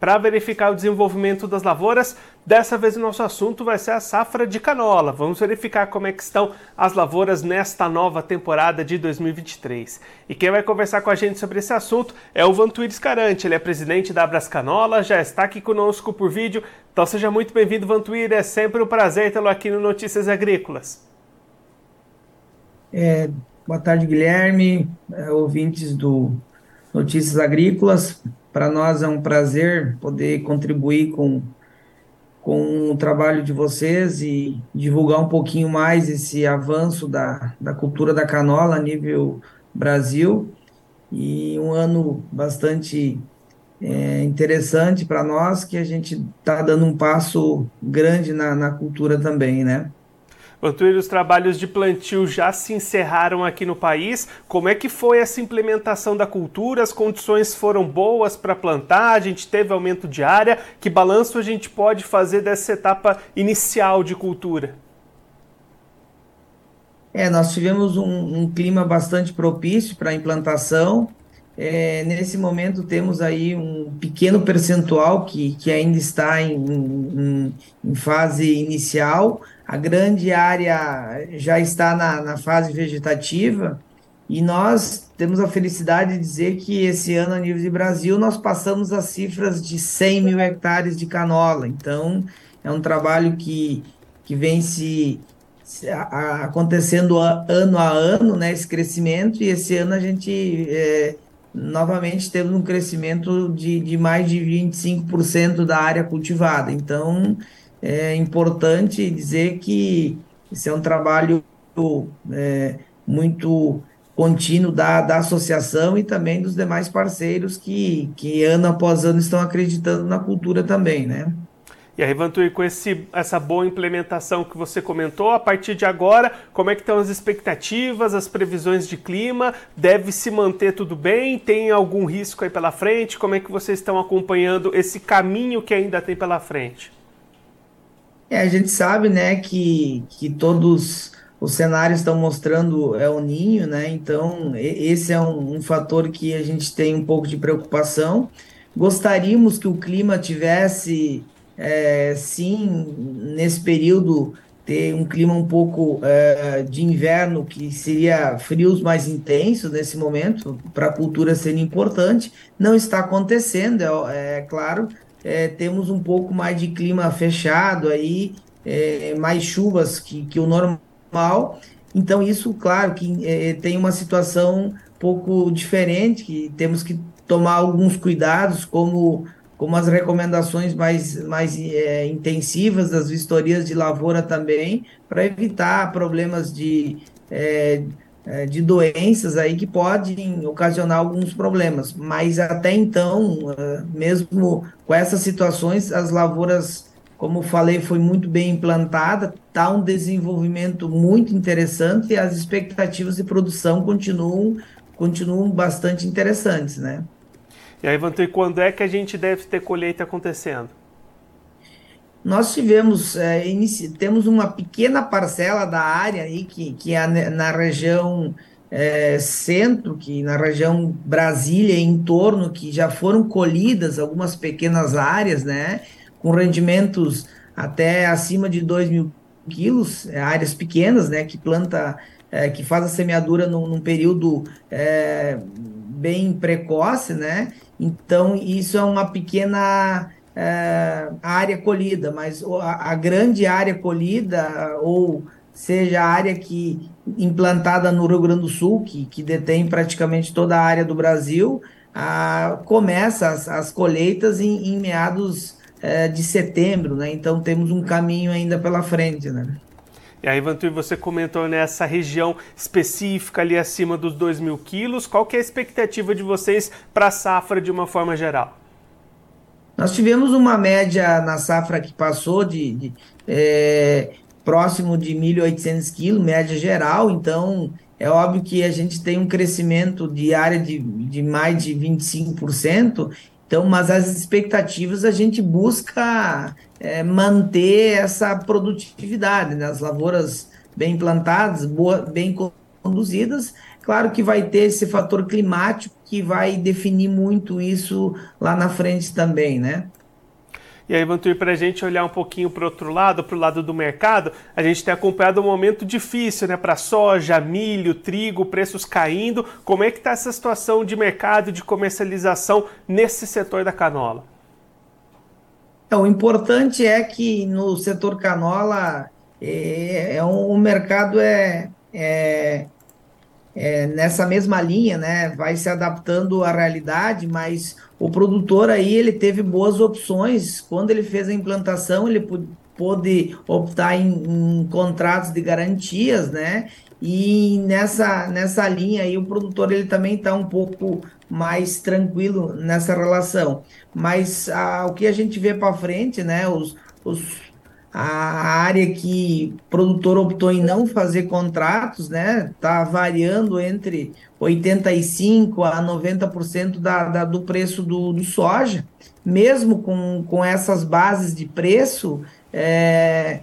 para verificar o desenvolvimento das lavouras. Dessa vez o nosso assunto vai ser a safra de canola. Vamos verificar como é que estão as lavouras nesta nova temporada de 2023. E quem vai conversar com a gente sobre esse assunto é o Vantuir Escarante. Ele é presidente da Abras Canola, já está aqui conosco por vídeo. Então seja muito bem-vindo, Vantuir. É sempre um prazer tê-lo aqui no Notícias Agrícolas. É, boa tarde, Guilherme, é, ouvintes do Notícias Agrícolas. Para nós é um prazer poder contribuir com, com o trabalho de vocês e divulgar um pouquinho mais esse avanço da, da cultura da canola a nível Brasil. E um ano bastante é, interessante para nós, que a gente está dando um passo grande na, na cultura também, né? Antônio, os trabalhos de plantio já se encerraram aqui no país. Como é que foi essa implementação da cultura? As condições foram boas para plantar? A gente teve aumento de área? Que balanço a gente pode fazer dessa etapa inicial de cultura? É, nós tivemos um, um clima bastante propício para a implantação. É, nesse momento temos aí um pequeno percentual que, que ainda está em, em, em fase inicial, a grande área já está na, na fase vegetativa e nós temos a felicidade de dizer que esse ano, a nível de Brasil, nós passamos as cifras de 100 mil hectares de canola. Então, é um trabalho que, que vem se, se a, acontecendo a, ano a ano, né, esse crescimento, e esse ano a gente é, novamente temos um crescimento de, de mais de 25% da área cultivada. Então, é importante dizer que esse é um trabalho é, muito contínuo da, da associação e também dos demais parceiros que, que ano após ano estão acreditando na cultura também, né? E aí, Vantui, com esse, essa boa implementação que você comentou, a partir de agora, como é que estão as expectativas, as previsões de clima? Deve se manter tudo bem? Tem algum risco aí pela frente? Como é que vocês estão acompanhando esse caminho que ainda tem pela frente? É, a gente sabe, né, que, que todos os cenários estão mostrando é o ninho, né? Então, esse é um, um, fator que a gente tem um pouco de preocupação. Gostaríamos que o clima tivesse, é, sim, nesse período, ter um clima um pouco é, de inverno, que seria frios mais intensos nesse momento, para a cultura ser importante. Não está acontecendo, é, é claro, é, temos um pouco mais de clima fechado aí, é, mais chuvas que, que o normal. Então, isso, claro, que é, tem uma situação um pouco diferente, que temos que tomar alguns cuidados, como, como as recomendações mais, mais é, intensivas das vistorias de lavoura também, para evitar problemas de é, de doenças aí que podem ocasionar alguns problemas. Mas até então, é, mesmo com essas situações, as lavouras, como falei, foi muito bem implantada, está um desenvolvimento muito interessante e as expectativas de produção continuam, continuam bastante interessantes, né? E aí, Vantur, quando é que a gente deve ter colheita acontecendo? Nós tivemos, é, temos uma pequena parcela da área aí que, que é na região é, centro, que na região Brasília e em torno, que já foram colhidas algumas pequenas áreas, né, com rendimentos até acima de 2 mil quilos, é, áreas pequenas, né, que planta, é, que faz a semeadura num, num período é, bem precoce, né, então isso é uma pequena é, a área colhida, mas a, a, grande área colhida, ou seja, a área que implantada no Rio Grande do Sul, que, que detém praticamente toda a área do Brasil, a, começa as, as colheitas em, em meados é, de setembro, né? Então temos um caminho ainda pela frente, né? E aí, Vantur, você comentou nessa região específica ali acima dos 2 mil quilos. Qual que é a expectativa de vocês para a safra de uma forma geral? Nós tivemos uma média na safra que passou de, de é, próximo de 1.800 quilos, média geral, então é óbvio que a gente tem um crescimento de área de, de mais de 25%, Então, mas as expectativas a gente busca é, manter essa produtividade, né? as lavouras bem plantadas, boa, bem conduzidas. Claro que vai ter esse fator climático que vai definir muito isso lá na frente também, né? E aí, Vantur, para a gente olhar um pouquinho para o outro lado, para o lado do mercado, a gente tem acompanhado um momento difícil, né? Para soja, milho, trigo, preços caindo. Como é que está essa situação de mercado, de comercialização nesse setor da canola? Então, o importante é que no setor canola é, é um, o mercado é, é é, nessa mesma linha, né, vai se adaptando à realidade, mas o produtor aí ele teve boas opções quando ele fez a implantação, ele pôde optar em, em contratos de garantias, né, e nessa, nessa linha aí o produtor ele também está um pouco mais tranquilo nessa relação. Mas a, o que a gente vê para frente, né, os, os a área que o produtor optou em não fazer contratos, né, está variando entre 85% a 90% da, da, do preço do, do, soja. Mesmo com, com essas bases de preço, é,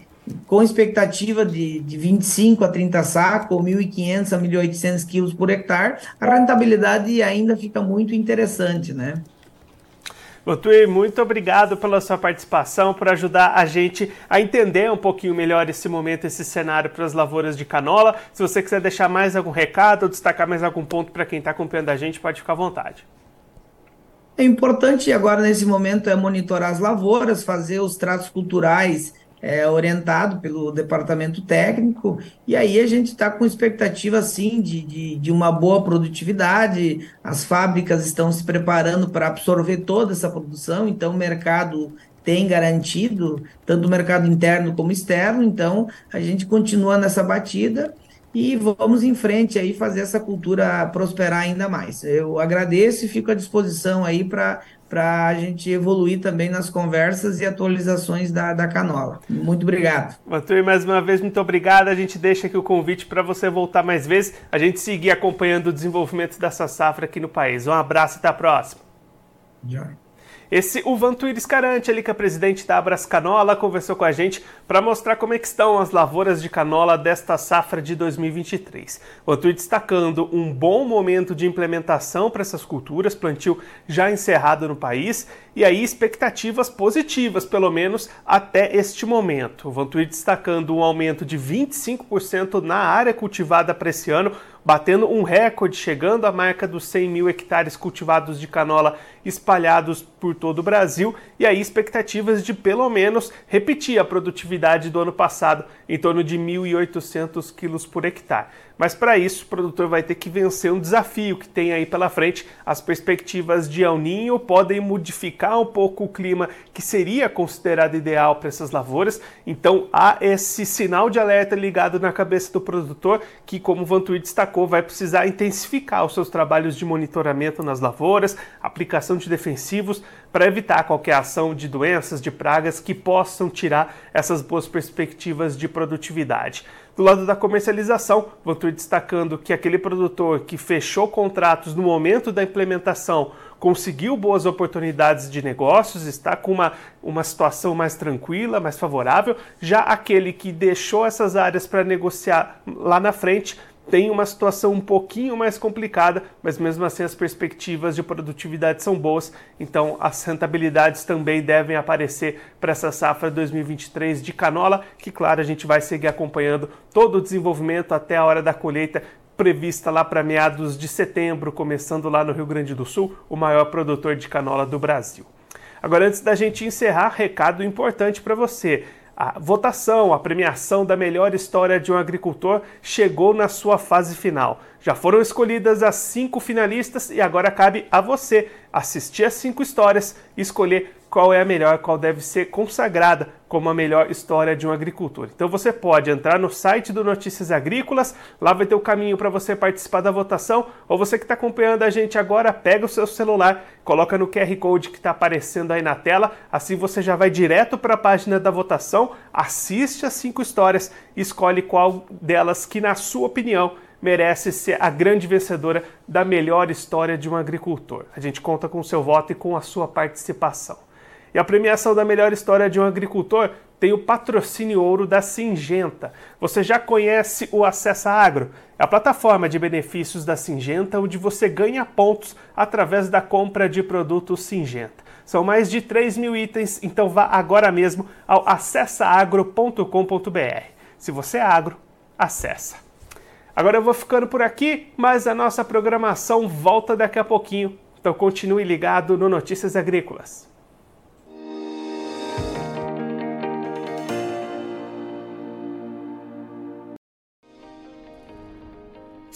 com expectativa de, de 25 a 30 sacos, ou 1.500 a 1.800 quilos por hectare, a rentabilidade ainda fica muito interessante, né? Otui, muito obrigado pela sua participação, por ajudar a gente a entender um pouquinho melhor esse momento, esse cenário para as lavouras de canola. Se você quiser deixar mais algum recado ou destacar mais algum ponto para quem está acompanhando a gente, pode ficar à vontade. É importante agora nesse momento é monitorar as lavouras, fazer os tratos culturais é, orientado pelo departamento técnico, e aí a gente está com expectativa, sim, de, de, de, uma boa produtividade, as fábricas estão se preparando para absorver toda essa produção, então o mercado tem garantido, tanto o mercado interno como externo, então a gente continua nessa batida e vamos em frente aí fazer essa cultura prosperar ainda mais. Eu agradeço e fico à disposição aí para para a gente evoluir também nas conversas e atualizações da, da Canola. Muito obrigado. Arthur, mais uma vez, muito obrigado. A gente deixa aqui o convite para você voltar mais vezes, a gente seguir acompanhando o desenvolvimento dessa safra aqui no país. Um abraço e até a próxima. Já. Esse, o Vantuir Escarante, ali que é presidente da Abras Canola, conversou com a gente para mostrar como é estão as lavouras de canola desta safra de 2023. O Vantuir destacando um bom momento de implementação para essas culturas, plantio já encerrado no país, e aí expectativas positivas, pelo menos até este momento. O destacando um aumento de 25% na área cultivada para esse ano, batendo um recorde, chegando à marca dos 100 mil hectares cultivados de canola espalhados por todo o Brasil, e aí expectativas de pelo menos repetir a produtividade do ano passado, em torno de 1.800 quilos por hectare. Mas para isso, o produtor vai ter que vencer um desafio que tem aí pela frente. As perspectivas de El Ninho podem modificar um pouco o clima que seria considerado ideal para essas lavouras. Então há esse sinal de alerta ligado na cabeça do produtor que, como o Vantuir destacou, vai precisar intensificar os seus trabalhos de monitoramento nas lavouras, aplicação de defensivos para evitar qualquer ação de doenças, de pragas que possam tirar essas boas perspectivas de produtividade. Do lado da comercialização, Vantur destacando que aquele produtor que fechou contratos no momento da implementação conseguiu boas oportunidades de negócios, está com uma, uma situação mais tranquila, mais favorável. Já aquele que deixou essas áreas para negociar lá na frente tem uma situação um pouquinho mais complicada, mas mesmo assim as perspectivas de produtividade são boas, então as rentabilidades também devem aparecer para essa safra 2023 de canola, que claro, a gente vai seguir acompanhando todo o desenvolvimento até a hora da colheita prevista lá para meados de setembro, começando lá no Rio Grande do Sul, o maior produtor de canola do Brasil. Agora, antes da gente encerrar, recado importante para você. A votação, a premiação da melhor história de um agricultor chegou na sua fase final. Já foram escolhidas as cinco finalistas e agora cabe a você assistir as cinco histórias e escolher qual é a melhor, qual deve ser consagrada como a melhor história de um agricultor. Então você pode entrar no site do Notícias Agrícolas, lá vai ter o caminho para você participar da votação, ou você que está acompanhando a gente agora, pega o seu celular, coloca no QR Code que está aparecendo aí na tela, assim você já vai direto para a página da votação, assiste as cinco histórias e escolhe qual delas que, na sua opinião, merece ser a grande vencedora da melhor história de um agricultor. A gente conta com o seu voto e com a sua participação. E a premiação da melhor história de um agricultor tem o patrocínio ouro da Singenta. Você já conhece o Acessa Agro? É a plataforma de benefícios da Singenta onde você ganha pontos através da compra de produtos Singenta. São mais de 3 mil itens, então vá agora mesmo ao acessaagro.com.br. Se você é agro, acessa. Agora eu vou ficando por aqui, mas a nossa programação volta daqui a pouquinho. Então continue ligado no Notícias Agrícolas.